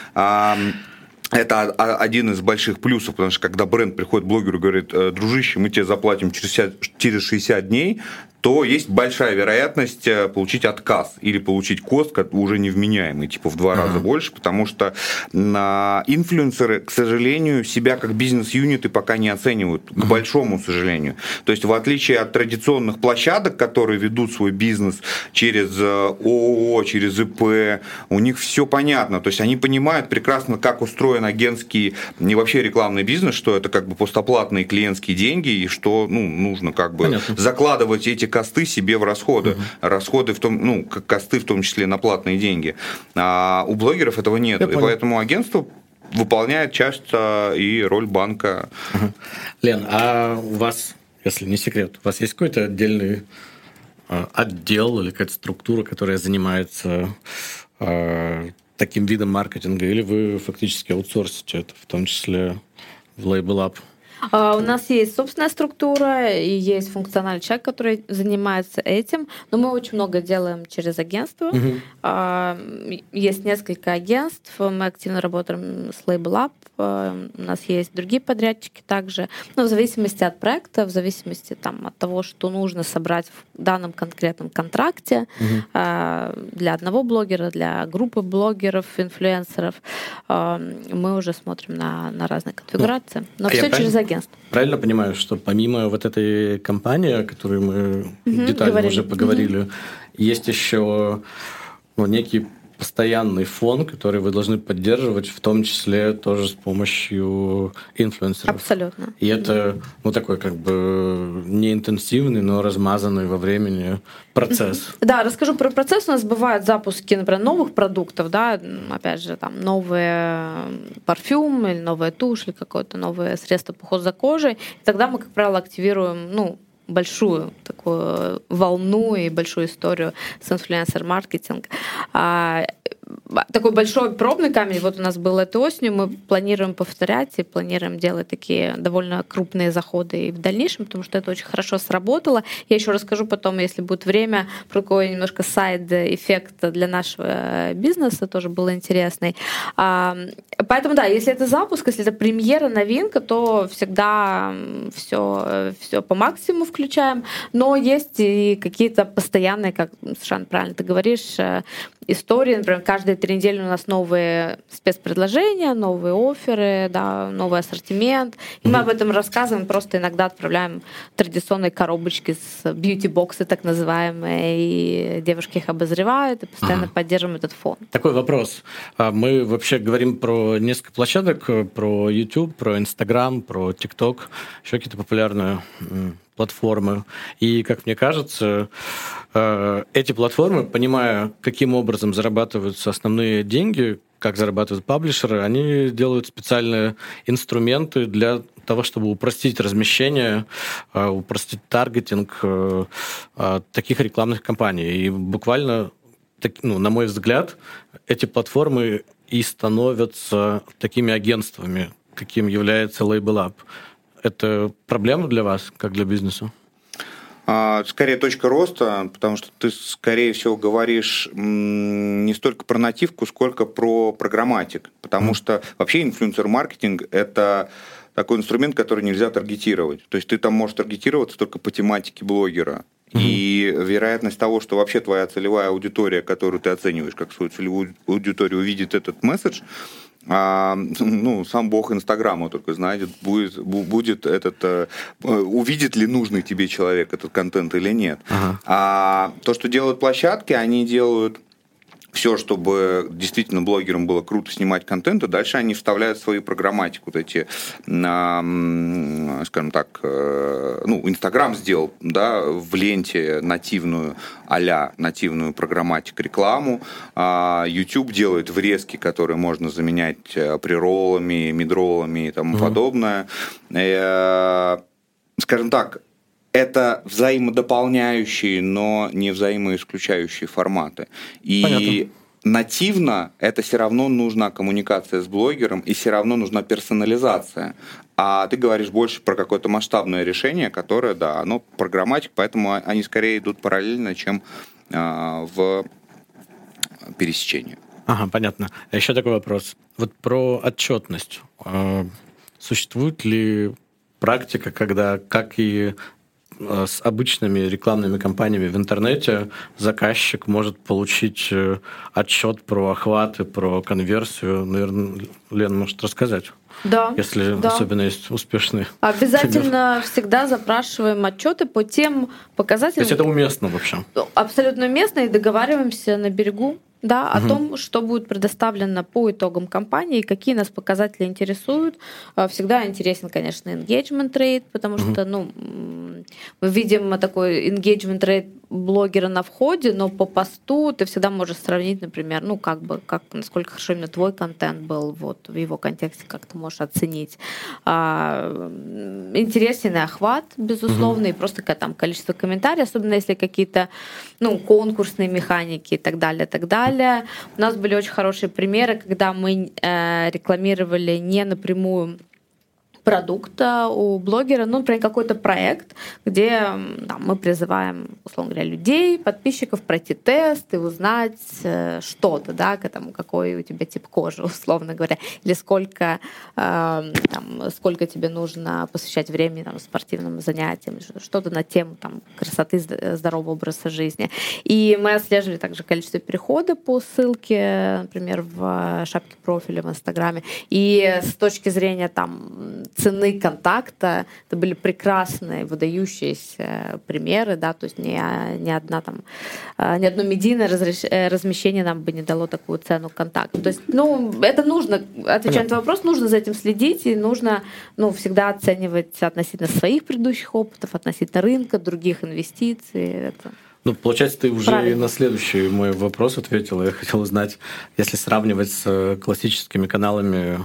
это один из больших плюсов, потому что когда бренд приходит блогеру и говорит, «Э, дружище, мы тебе заплатим через 60, через 60 дней, то есть большая вероятность э, получить отказ или получить кост уже невменяемый, типа в два раза больше, потому что на инфлюенсеры, к сожалению, себя как бизнес-юниты пока не оценивают, к большому сожалению. То есть в отличие от традиционных площадок, которые ведут свой бизнес через э, ООО, через ИП, у них все понятно. То есть они понимают прекрасно, как устроен агентский и вообще рекламный бизнес, что это как бы постоплатные клиентские деньги и что ну, нужно как бы Понятно. закладывать эти косты себе в расходы. Угу. Расходы в том, ну, косты в том числе на платные деньги. А у блогеров этого нет. Я и понял. поэтому агентство выполняет часто и роль банка. Угу. Лен, а у вас, если не секрет, у вас есть какой-то отдельный а, отдел или какая-то структура, которая занимается а, таким видом маркетинга, или вы фактически аутсорсите это, в том числе в Label Up? А, у нас есть собственная структура и есть функциональный человек, который занимается этим, но мы очень много делаем через агентство. Угу. Есть несколько агентств, мы активно работаем с Label Up, а, у нас есть другие подрядчики также, но в зависимости от проекта, в зависимости там, от того, что нужно собрать в данном конкретном контракте угу. для одного блогера, для группы блогеров, инфлюенсеров, мы уже смотрим на, на разные конфигурации. Но а все через агентство агентств. Правильно понимаю, что помимо вот этой компании, о которой мы угу, детально говорили. уже поговорили, угу. есть еще ну, некий постоянный фон, который вы должны поддерживать, в том числе тоже с помощью инфлюенсеров. Абсолютно. И это, ну, такой как бы не интенсивный, но размазанный во времени процесс. Да, расскажу про процесс. У нас бывают запуски, например, новых продуктов, да, опять же, там, новые парфюм или новая тушь или какое-то новое средство по уходу за кожей. И тогда мы, как правило, активируем, ну, большую такую волну и большую историю с инфлюенсер-маркетинг. Такой большой пробный камень, вот у нас был этой осенью, мы планируем повторять и планируем делать такие довольно крупные заходы и в дальнейшем, потому что это очень хорошо сработало. Я еще расскажу потом, если будет время, про какой немножко side effect для нашего бизнеса, тоже был интересный. А, поэтому да, если это запуск, если это премьера, новинка, то всегда все, все по максимуму включаем, но есть и какие-то постоянные, как совершенно правильно ты говоришь, э, истории, например, каждые три недели у нас новые спецпредложения, новые оферы, да, новый ассортимент. И мы об этом рассказываем, просто иногда отправляем традиционные коробочки с бьюти-боксы, так называемые, и девушки их обозревают, и постоянно mm-hmm. поддерживаем этот фон. Такой вопрос. А мы вообще говорим про несколько площадок, про YouTube, про Instagram, про TikTok, еще какие-то популярные платформы. И, как мне кажется, э, эти платформы, понимая, каким образом зарабатываются основные деньги, как зарабатывают паблишеры, они делают специальные инструменты для того, чтобы упростить размещение, э, упростить таргетинг э, таких рекламных кампаний. И буквально, ну, на мой взгляд, эти платформы и становятся такими агентствами, каким является Label Up. Это проблема для вас, как для бизнеса? А, скорее точка роста, потому что ты, скорее всего, говоришь не столько про нативку, сколько про программатик. Потому mm. что вообще инфлюенсер-маркетинг – это такой инструмент, который нельзя таргетировать. То есть ты там можешь таргетироваться только по тематике блогера. И вероятность того, что вообще твоя целевая аудитория, которую ты оцениваешь как свою целевую аудиторию, увидит этот месседж, а, ну, сам бог Инстаграма только знает, будет, будет этот, э, увидит ли нужный тебе человек этот контент или нет. Ага. А то, что делают площадки, они делают все, чтобы действительно блогерам было круто снимать контент, и дальше они вставляют свою программатику, вот эти, скажем так, э, ну, Инстаграм сделал, да, в ленте нативную, а нативную программатику рекламу, а YouTube делает врезки, которые можно заменять э, приролами, мидролами и тому mm-hmm. подобное. Э, скажем так, это взаимодополняющие, но не взаимоисключающие форматы. И Понятно. нативно это все равно нужна коммуникация с блогером, и все равно нужна персонализация. А ты говоришь больше про какое-то масштабное решение, которое, да, оно программатик, поэтому они скорее идут параллельно, чем э, в пересечении. Ага, понятно. А еще такой вопрос. Вот про отчетность. А, существует ли практика, когда, как и с обычными рекламными кампаниями в интернете заказчик может получить э, отчет про охваты, про конверсию. Наверное, Лена может рассказать. Да. Если да. особенно есть успешные. Обязательно пример. всегда запрашиваем отчеты по тем показателям. То есть это уместно вообще? Абсолютно уместно и договариваемся на берегу да, угу. о том, что будет предоставлено по итогам кампании, какие нас показатели интересуют. А, всегда интересен, конечно, engagement rate, потому угу. что, ну, мы видим такой engagement rate блогера на входе, но по посту ты всегда можешь сравнить, например, ну, как бы, как, насколько хорошо именно твой контент был вот в его контексте, как ты можешь оценить. А, интересный охват, безусловно, угу. и просто там количество комментариев, особенно если какие-то, ну, конкурсные механики и так далее, так далее. У нас были очень хорошие примеры, когда мы э, рекламировали не напрямую продукта у блогера, ну, например, какой-то проект, где там, мы призываем, условно говоря, людей, подписчиков пройти тест и узнать э, что-то, да, к этому, какой у тебя тип кожи, условно говоря, или сколько, э, там, сколько тебе нужно посвящать времени там, спортивным занятиям, что-то на тему там, красоты, здорового образа жизни. И мы отслеживали также количество перехода по ссылке, например, в шапке профиля в Инстаграме. И с точки зрения там цены контакта. Это были прекрасные, выдающиеся примеры, да, то есть ни, ни одна там, а, ни одно медийное разреш... Э, размещение нам бы не дало такую цену контакта. То есть, ну, это нужно, отвечая на вопрос, нужно за этим следить и нужно, ну, всегда оценивать относительно своих предыдущих опытов, относительно рынка, других инвестиций. Это... Ну, получается, ты уже Правильно. на следующий мой вопрос ответила. Я хотел узнать, если сравнивать с э, классическими каналами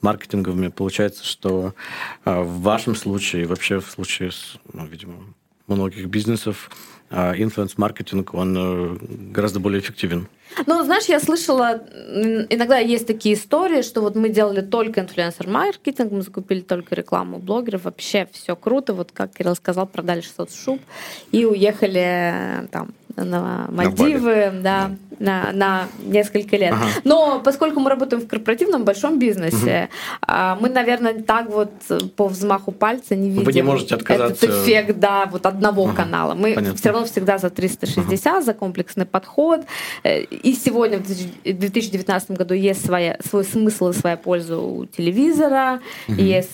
маркетинговыми, получается, что э, в вашем случае, вообще в случае, ну, видимо, многих бизнесов, инфлюенс-маркетинг, он э, гораздо более эффективен. Ну, знаешь, я слышала, иногда есть такие истории, что вот мы делали только инфлюенсер-маркетинг, мы закупили только рекламу блогеров, вообще все круто, вот как Кирилл сказал, продали 600 шуб и уехали там на Мальдивы, на да, на, на несколько лет. Ага. Но поскольку мы работаем в корпоративном большом бизнесе, угу. мы, наверное, так вот по взмаху пальца не видим Вы не можете отказаться... этот эффект да, вот одного ага. канала. Мы Понятно. все равно всегда за 360, ага. за комплексный подход. Э, и сегодня, в 2019 году, есть своя, свой смысл и своя польза у телевизора, угу. есть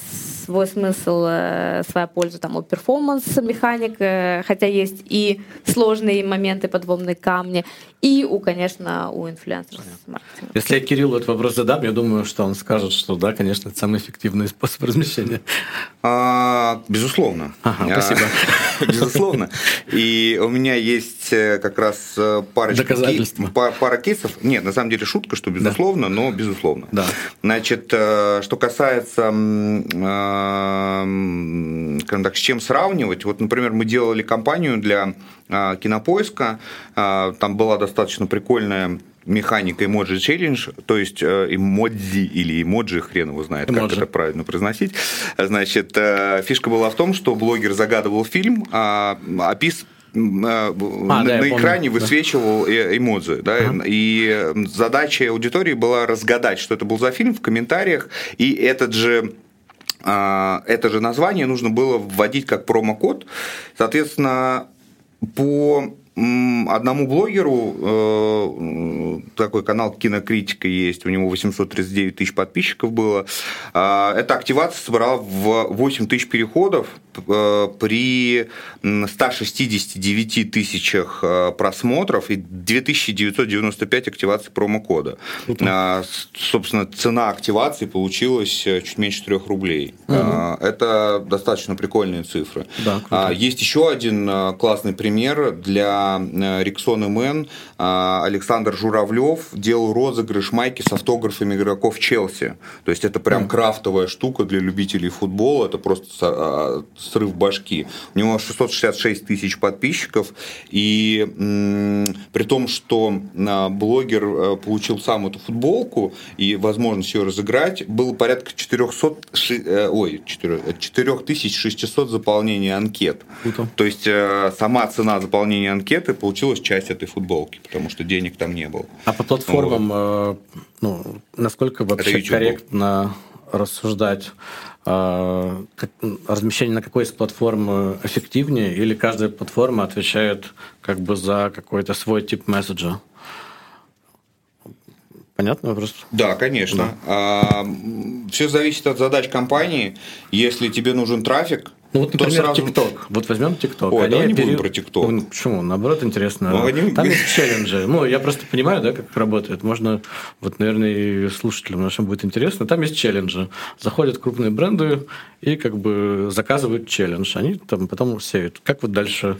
свой смысл, э, своя польза там у перформанс-механик, э, хотя есть и сложные моменты, подводные камни, и у, конечно, у инфлюенсеров маркетинга. Если я Кириллу этот вопрос задам, я думаю, что он скажет, что да, конечно, это самый эффективный способ размещения. А, безусловно. Ага, а, спасибо. Безусловно. И у меня есть э, как раз парочка Доказательства. пара кейсов. Нет, на самом деле шутка, что безусловно, да. но безусловно. Да. Значит, что касается скажем так, с чем сравнивать. Вот, например, мы делали кампанию для кинопоиска, а, там была достаточно прикольная механика Emoji Challenge, то есть эмодзи или эмоджи, хрен его знает, emoji. как это правильно произносить. Значит, э, фишка была в том, что блогер загадывал фильм, а, опис а, на, да, на экране помню, высвечивал да. Э, эмодзи. Да, ага. И задача аудитории была разгадать, что это был за фильм в комментариях, и этот же а, это же название нужно было вводить как промокод. Соответственно, по одному блогеру э, такой канал Кинокритика есть, у него 839 тысяч подписчиков было. Э, эта активация собрала в 8 тысяч переходов при 169 тысячах э, просмотров и 2995 активаций промокода. Э, собственно, цена активации получилась э, чуть меньше 3 рублей. Угу. Э, это достаточно прикольные цифры. Да, круто. есть еще один э, классный пример для Э, Мэн э, Александр Журавлев делал розыгрыш майки с автографами игроков Челси. То есть это прям крафтовая штука для любителей футбола, это просто э, срыв башки. У него 666 тысяч подписчиков, и при том, что блогер получил сам эту футболку и возможность ее разыграть, было порядка 400, ой, 4600 заполнений анкет. Круто. То есть сама цена заполнения анкет анкеты получилась часть этой футболки, потому что денег там не было. А по платформам, вот. Э, ну, насколько вообще корректно рассуждать, э, размещение на какой из платформ эффективнее, или каждая платформа отвечает как бы за какой-то свой тип месседжа? Понятно вопрос? Да, конечно. Да. А, все зависит от задач компании. Если тебе нужен трафик, ну вот, например, сразу... TikTok. Вот возьмем TikTok. Ой, они давай не пере... будем про TikTok. Ну, почему? Наоборот, интересно. Ну, они... Там есть челленджи. Ну, я просто понимаю, да, как работает. Можно, вот, наверное, и слушателям нашим будет интересно. Там есть челленджи. Заходят крупные бренды и как бы заказывают челлендж. Они там потом сеют. Как вот дальше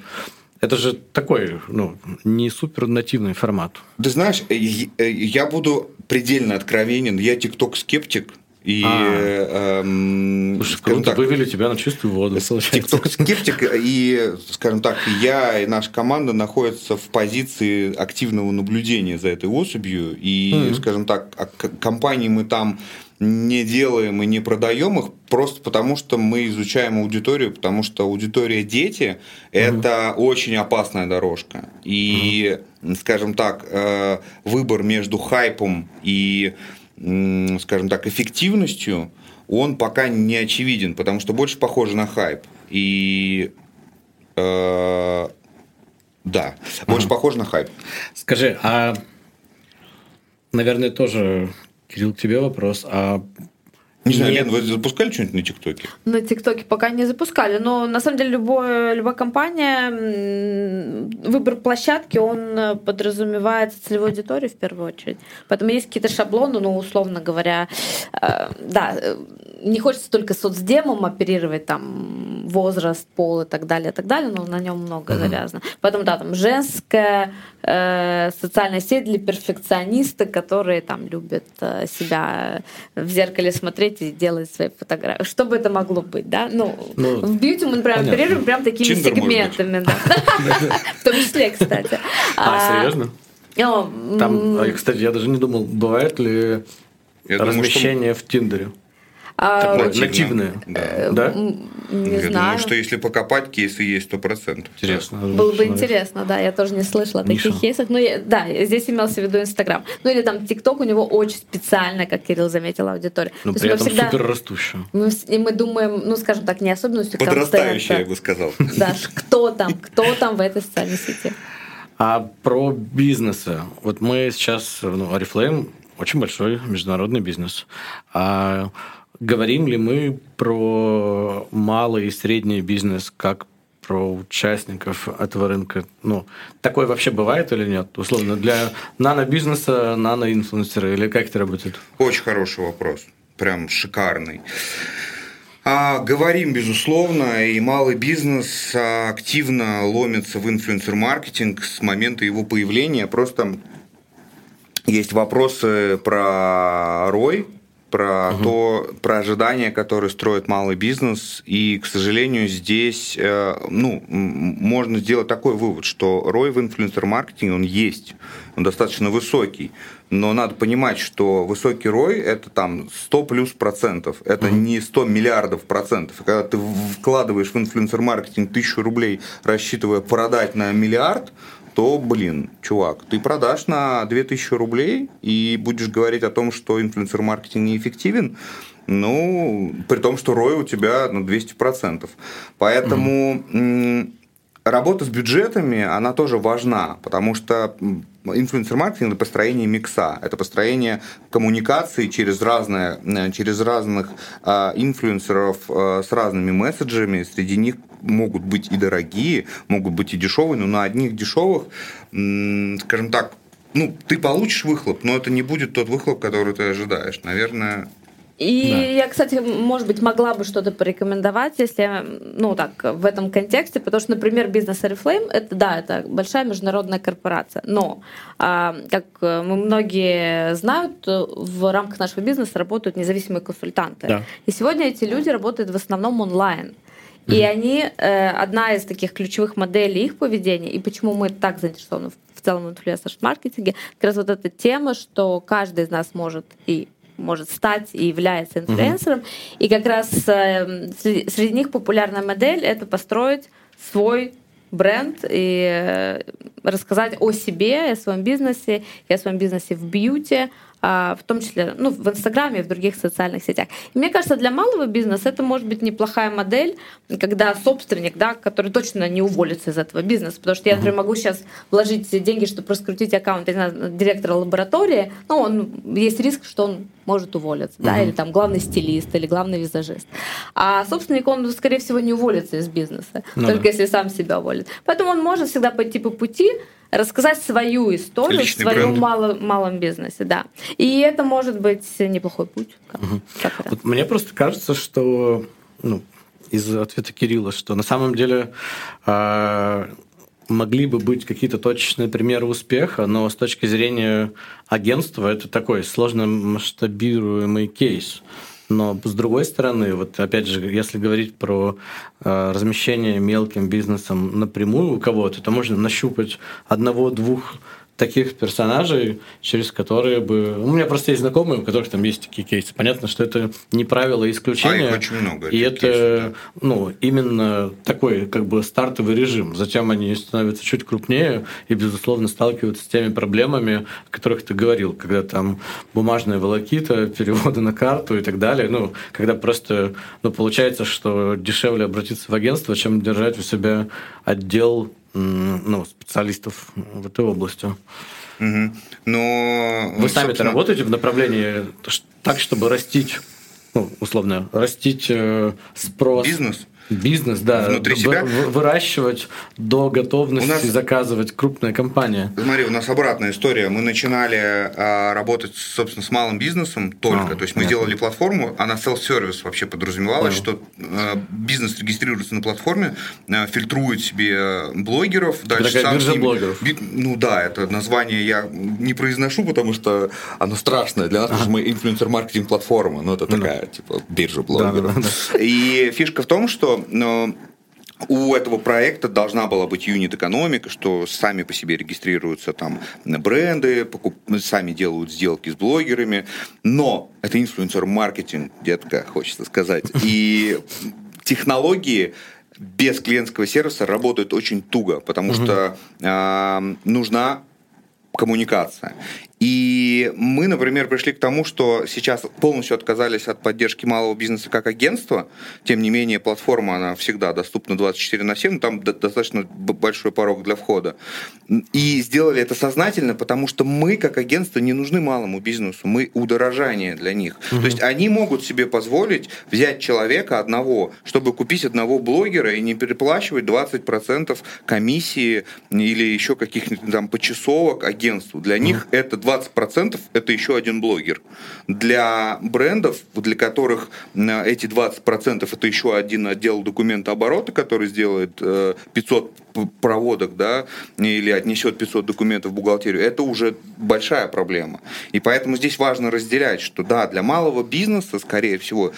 это же такой, ну, не супер нативный формат. Ты знаешь, я буду предельно откровенен. Я тикток-скептик. И, а. эм, Слушай, круто, так, вывели тебя на чистую воду. Тикток-скептик, и, скажем так, я и наша команда находятся в позиции активного наблюдения за этой особью. И, mm-hmm. скажем так, а компании мы там не делаем и не продаем их просто потому, что мы изучаем аудиторию, потому что аудитория дети – это угу. очень опасная дорожка. И, угу. скажем так, э, выбор между хайпом и скажем так, эффективностью, он пока не очевиден, потому что больше похоже на хайп. И э, да, больше ага. похоже на хайп. Скажи, а наверное, тоже, Кирилл, к тебе вопрос. А не знаю, Лен, вы запускали что-нибудь на ТикТоке? На ТикТоке пока не запускали, но на самом деле любое, любая компания, выбор площадки, он подразумевает целевую аудиторию в первую очередь. Поэтому есть какие-то шаблоны, ну, условно говоря, э, да, не хочется только соцдемом оперировать, там, возраст, пол и так далее, и так далее, но на нем много uh-huh. завязано. Поэтому, да, там, женская э, социальная сеть для перфекциониста, которые там любят э, себя в зеркале смотреть и делать свои фотографии. Что бы это могло быть, да? Ну, ну в бьюти мы прям оперируем прям такими Тиндер, сегментами. В том числе, кстати. А, серьезно? Там, а, кстати, я даже не думал, бывает ли размещение в Тиндере. А, нативные. Да. Э, да? Не я знаю. думаю, что если покопать, кейсы есть сто процентов. Интересно. Было бы интересно, да. Я тоже не слышала о таких кейсах. Но я, да, здесь имелся в виду Инстаграм. Ну или там ТикТок у него очень специально, как Кирилл заметил, аудитория. Но при этом всегда, супер растущая. Мы, и мы думаем, ну скажем так, не особенностью Подрастающая, я бы сказал. Да, кто там, кто там в этой социальной сети. А про бизнесы. Вот мы сейчас, ну, Oriflame очень большой международный бизнес. А Говорим ли мы про малый и средний бизнес как про участников этого рынка? Ну, такое вообще бывает или нет? Условно, для нано-бизнеса, нано-инфлюенсера, или как это работает? Очень хороший вопрос. Прям шикарный. А, говорим, безусловно, и малый бизнес активно ломится в инфлюенсер-маркетинг с момента его появления. Просто есть вопросы про рой, про угу. то, про ожидания, которые строит малый бизнес. И, к сожалению, здесь, э, ну, можно сделать такой вывод, что рой в инфлюенсер-маркетинге, он есть, он достаточно высокий. Но надо понимать, что высокий рой – это там 100 плюс процентов. Это угу. не 100 миллиардов процентов. И когда ты вкладываешь в инфлюенсер-маркетинг тысячу рублей, рассчитывая продать на миллиард, то, блин, чувак, ты продашь на 2000 рублей и будешь говорить о том, что инфлюенсер-маркетинг неэффективен, ну, при том, что рой у тебя на ну, 200%. Поэтому mm работа с бюджетами, она тоже важна, потому что инфлюенсер-маркетинг – это построение микса, это построение коммуникации через, разные, э, через разных э, инфлюенсеров э, с разными месседжами. Среди них могут быть и дорогие, могут быть и дешевые, но на одних дешевых, скажем так, ну, ты получишь выхлоп, но это не будет тот выхлоп, который ты ожидаешь. Наверное, и да. я, кстати, может быть, могла бы что-то порекомендовать, если, ну, так, в этом контексте, потому что, например, бизнес Oriflame, это, да, это большая международная корпорация, но, а, как мы многие знают, в рамках нашего бизнеса работают независимые консультанты. Да. И сегодня эти люди работают в основном онлайн. И они, э, одна из таких ключевых моделей их поведения, и почему мы так заинтересованы в целом инфлюенсер-маркетинге, как раз вот эта тема, что каждый из нас может и может стать и является инфлюенсером. Mm-hmm. И как раз э, среди них популярная модель это построить свой бренд и э, рассказать о себе, о своем бизнесе, и о своем бизнесе в бьюти, а, в том числе ну, в Инстаграме и в других социальных сетях. И мне кажется, для малого бизнеса это может быть неплохая модель, когда собственник, да, который точно не уволится из этого бизнеса, потому что я, например, могу сейчас вложить деньги, чтобы раскрутить аккаунт знаю, директора лаборатории, но он, есть риск, что он может уволиться, да, или там главный стилист, или главный визажист. А собственник, он, скорее всего, не уволится из бизнеса, ну, только да. если сам себя уволит. Поэтому он может всегда пойти по пути, рассказать свою историю Личный в своем мало, малом бизнесе, да. И это может быть неплохой путь. Как, угу. как вот мне просто кажется, что ну, из ответа Кирилла, что на самом деле э, могли бы быть какие-то точечные примеры успеха, но с точки зрения агентства это такой сложно масштабируемый кейс. Но с другой стороны, вот опять же, если говорить про э, размещение мелким бизнесом напрямую у кого-то, то можно нащупать одного-двух таких персонажей, через которые бы... У меня просто есть знакомые, у которых там есть такие кейсы. Понятно, что это не правило и исключение. А их очень много. И это кейсов, да. ну, именно такой как бы стартовый режим. Затем они становятся чуть крупнее и, безусловно, сталкиваются с теми проблемами, о которых ты говорил, когда там бумажная волокита, переводы на карту и так далее. Ну, когда просто ну, получается, что дешевле обратиться в агентство, чем держать у себя отдел ну, специалистов в этой области. Угу. Но вы сами-то собственно... работаете в направлении так, чтобы растить, ну, условно, растить э, спрос. Бизнес? Бизнес, да. Внутри себя. Выращивать до готовности у нас, заказывать крупная компания. Смотри, у нас обратная история. Мы начинали а, работать, собственно, с малым бизнесом только. А, То есть мы делали платформу, она self-service вообще подразумевалась, что а, бизнес регистрируется на платформе, а, фильтрует себе блогеров. Дальше Такая сам биржа ними, блогеров. Би, ну да, это название я не произношу, потому что оно страшное. Для нас, ага. мы инфлюенсер-маркетинг платформа, но это ну такая, ну, типа, биржа блогеров. Да, да, да. И фишка в том, что но у этого проекта должна была быть юнит-экономика, что сами по себе регистрируются там бренды, покуп... сами делают сделки с блогерами, но это инфлюенсер-маркетинг, детка, хочется сказать. И технологии без клиентского сервиса работают очень туго, потому угу. что э, нужна коммуникация. И мы, например, пришли к тому, что сейчас полностью отказались от поддержки малого бизнеса как агентства. Тем не менее, платформа, она всегда доступна 24 на 7, там достаточно большой порог для входа. И сделали это сознательно, потому что мы, как агентство, не нужны малому бизнесу, мы удорожание для них. Угу. То есть они могут себе позволить взять человека одного, чтобы купить одного блогера и не переплачивать 20% комиссии или еще каких-нибудь там почасовок агентству. Для угу. них это 20% это еще один блогер. Для брендов, для которых э, эти 20% это еще один отдел документа оборота, который сделает 500 э, проводок, да, или отнесет 500 документов в бухгалтерию, это уже большая проблема. И поэтому здесь важно разделять, что да, для малого бизнеса, скорее всего,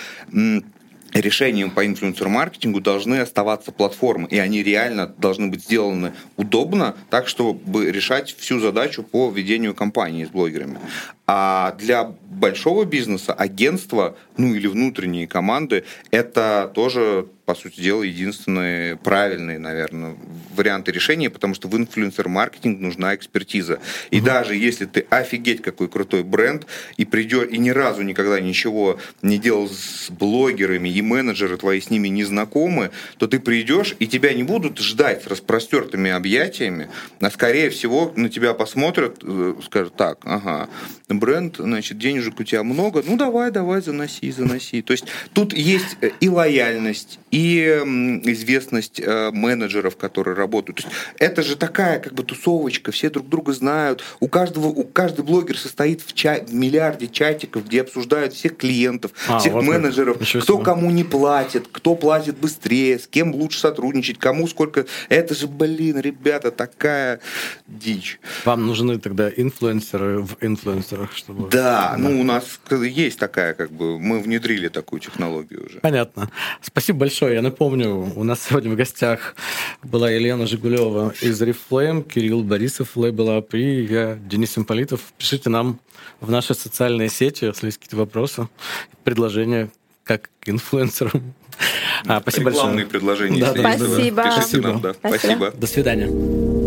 решением по инфлюенсер-маркетингу должны оставаться платформы, и они реально должны быть сделаны удобно, так, чтобы решать всю задачу по ведению кампании с блогерами. А для большого бизнеса агентство, ну или внутренние команды, это тоже по сути дела, единственные правильные, наверное, варианты решения, потому что в инфлюенсер-маркетинг нужна экспертиза. И угу. даже если ты офигеть какой крутой бренд, и придешь, и ни разу никогда ничего не делал с блогерами, и менеджеры твои с ними не знакомы, то ты придешь, и тебя не будут ждать с распростертыми объятиями, а скорее всего на тебя посмотрят, э, скажут, так, ага, бренд, значит, денежек у тебя много, ну давай, давай, заноси, заноси. То есть тут есть э, и лояльность, и известность э, менеджеров, которые работают. То есть это же такая как бы тусовочка, все друг друга знают. У каждого, у каждый блогер состоит в, ча- в миллиарде чатиков, где обсуждают всех клиентов, а, всех вот менеджеров, кто кому не платит, кто платит быстрее, с кем лучше сотрудничать, кому сколько. Это же, блин, ребята, такая дичь. Вам нужны тогда инфлюенсеры в инфлюенсерах, чтобы... Да, ну у нас есть такая, как бы, мы внедрили такую технологию уже. Понятно. Спасибо большое большое. Я напомню, у нас сегодня в гостях была Елена Жигулева из Reflame, Кирилл Борисов, Label Up, и я, Денис Имполитов. Пишите нам в наши социальные сети, если есть какие-то вопросы, предложения, как к инфлюенсерам. А, спасибо Рекламные большое. предложения. Да, да, спасибо. Пишите Нам, да. Спасибо. До свидания.